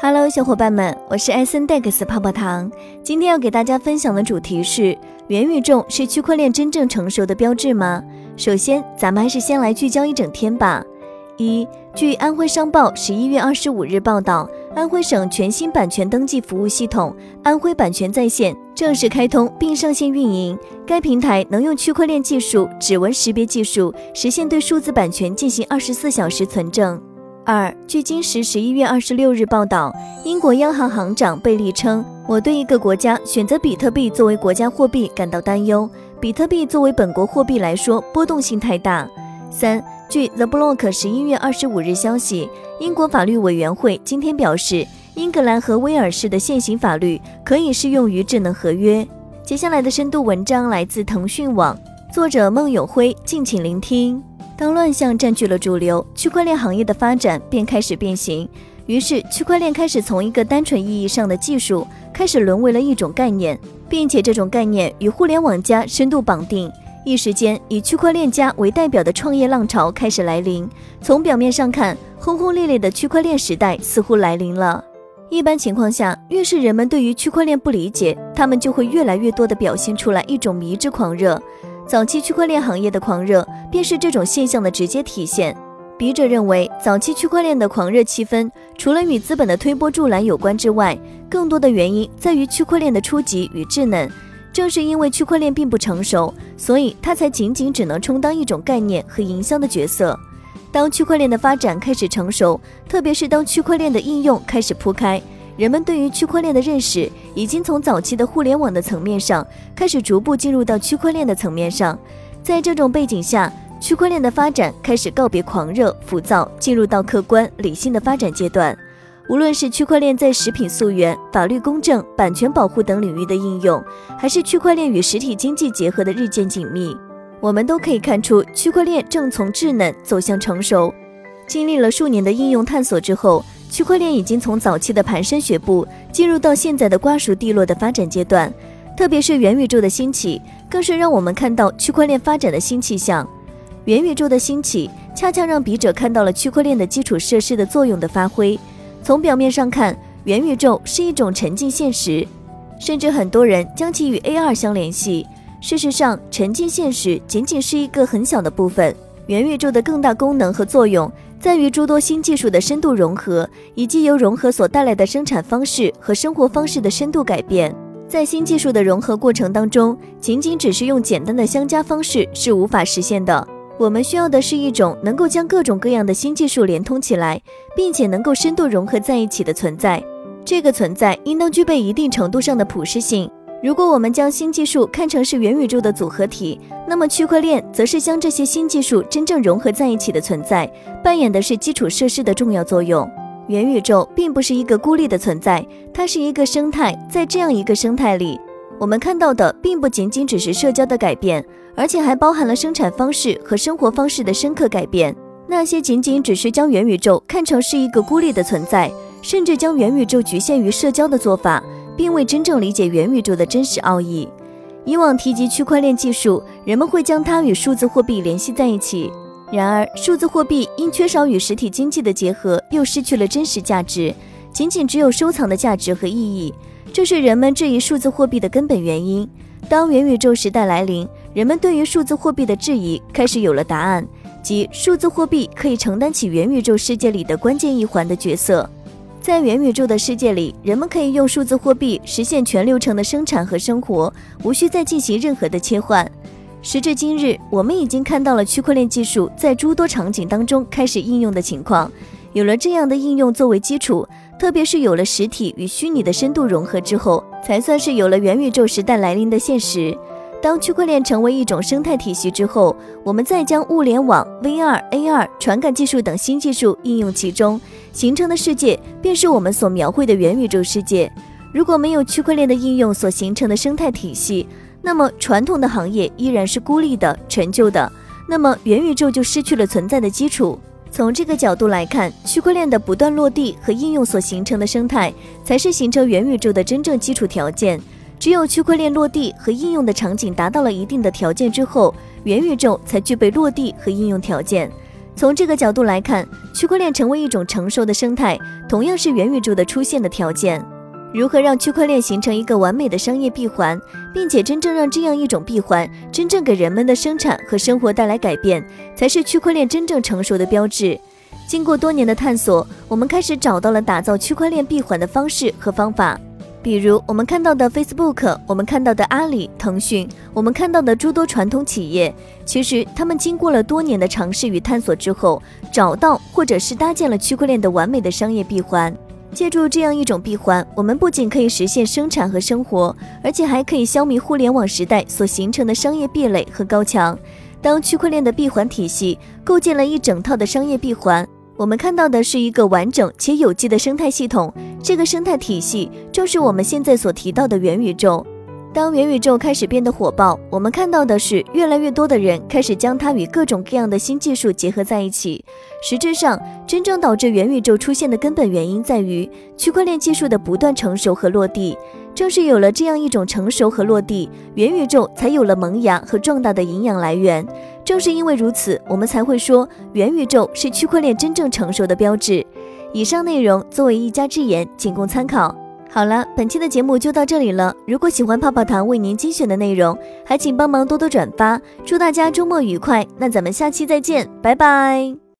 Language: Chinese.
Hello，小伙伴们，我是艾森戴克斯泡泡糖。今天要给大家分享的主题是：元宇宙是区块链真正成熟的标志吗？首先，咱们还是先来聚焦一整天吧。一，据安徽商报十一月二十五日报道，安徽省全新版权登记服务系统“安徽版权在线”正式开通并上线运营。该平台能用区块链技术、指纹识别技术，实现对数字版权进行二十四小时存证。二，据今时十一月二十六日报道，英国央行行长贝利称：“我对一个国家选择比特币作为国家货币感到担忧。比特币作为本国货币来说，波动性太大。”三，据 The Block 十一月二十五日消息，英国法律委员会今天表示，英格兰和威尔士的现行法律可以适用于智能合约。接下来的深度文章来自腾讯网，作者孟永辉，敬请聆听。当乱象占据了主流，区块链行业的发展便开始变形。于是，区块链开始从一个单纯意义上的技术，开始沦为了一种概念，并且这种概念与互联网加深度绑定。一时间，以区块链加为代表的创业浪潮开始来临。从表面上看，轰轰烈烈的区块链时代似乎来临了。一般情况下，越是人们对于区块链不理解，他们就会越来越多地表现出来一种迷之狂热。早期区块链行业的狂热，便是这种现象的直接体现。笔者认为，早期区块链的狂热气氛，除了与资本的推波助澜有关之外，更多的原因在于区块链的初级与稚嫩。正是因为区块链并不成熟，所以它才仅仅只能充当一种概念和营销的角色。当区块链的发展开始成熟，特别是当区块链的应用开始铺开。人们对于区块链的认识已经从早期的互联网的层面上开始逐步进入到区块链的层面上。在这种背景下，区块链的发展开始告别狂热浮躁，进入到客观理性的发展阶段。无论是区块链在食品溯源、法律公正、版权保护等领域的应用，还是区块链与实体经济结合的日渐紧密，我们都可以看出区块链正从稚嫩走向成熟。经历了数年的应用探索之后。区块链已经从早期的蹒跚学步，进入到现在的瓜熟蒂落的发展阶段。特别是元宇宙的兴起，更是让我们看到区块链发展的新气象。元宇宙的兴起，恰恰让笔者看到了区块链的基础设施的作用的发挥。从表面上看，元宇宙是一种沉浸现实，甚至很多人将其与 AR 相联系。事实上，沉浸现实仅仅是一个很小的部分。元宇宙的更大功能和作用。在于诸多新技术的深度融合，以及由融合所带来的生产方式和生活方式的深度改变。在新技术的融合过程当中，仅仅只是用简单的相加方式是无法实现的。我们需要的是一种能够将各种各样的新技术连通起来，并且能够深度融合在一起的存在。这个存在应当具备一定程度上的普适性。如果我们将新技术看成是元宇宙的组合体，那么区块链则是将这些新技术真正融合在一起的存在，扮演的是基础设施的重要作用。元宇宙并不是一个孤立的存在，它是一个生态。在这样一个生态里，我们看到的并不仅仅只是社交的改变，而且还包含了生产方式和生活方式的深刻改变。那些仅仅只是将元宇宙看成是一个孤立的存在，甚至将元宇宙局限于社交的做法。并未真正理解元宇宙的真实奥义。以往提及区块链技术，人们会将它与数字货币联系在一起。然而，数字货币因缺少与实体经济的结合，又失去了真实价值，仅仅只有收藏的价值和意义。这是人们质疑数字货币的根本原因。当元宇宙时代来临，人们对于数字货币的质疑开始有了答案，即数字货币可以承担起元宇宙世界里的关键一环的角色。在元宇宙的世界里，人们可以用数字货币实现全流程的生产和生活，无需再进行任何的切换。时至今日，我们已经看到了区块链技术在诸多场景当中开始应用的情况。有了这样的应用作为基础，特别是有了实体与虚拟的深度融合之后，才算是有了元宇宙时代来临的现实。当区块链成为一种生态体系之后，我们再将物联网、VR、AR、传感技术等新技术应用其中，形成的世界便是我们所描绘的元宇宙世界。如果没有区块链的应用所形成的生态体系，那么传统的行业依然是孤立的、陈旧的，那么元宇宙就失去了存在的基础。从这个角度来看，区块链的不断落地和应用所形成的生态，才是形成元宇宙的真正基础条件。只有区块链落地和应用的场景达到了一定的条件之后，元宇宙才具备落地和应用条件。从这个角度来看，区块链成为一种成熟的生态，同样是元宇宙的出现的条件。如何让区块链形成一个完美的商业闭环，并且真正让这样一种闭环真正给人们的生产和生活带来改变，才是区块链真正成熟的标志。经过多年的探索，我们开始找到了打造区块链闭环的方式和方法。比如我们看到的 Facebook，我们看到的阿里、腾讯，我们看到的诸多传统企业，其实他们经过了多年的尝试与探索之后，找到或者是搭建了区块链的完美的商业闭环。借助这样一种闭环，我们不仅可以实现生产和生活，而且还可以消弭互联网时代所形成的商业壁垒和高墙。当区块链的闭环体系构建了一整套的商业闭环，我们看到的是一个完整且有机的生态系统。这个生态体系正是我们现在所提到的元宇宙。当元宇宙开始变得火爆，我们看到的是越来越多的人开始将它与各种各样的新技术结合在一起。实质上，真正导致元宇宙出现的根本原因在于区块链技术的不断成熟和落地。正是有了这样一种成熟和落地，元宇宙才有了萌芽和壮大的营养来源。正是因为如此，我们才会说元宇宙是区块链真正成熟的标志。以上内容作为一家之言，仅供参考。好了，本期的节目就到这里了。如果喜欢泡泡糖为您精选的内容，还请帮忙多多转发。祝大家周末愉快，那咱们下期再见，拜拜。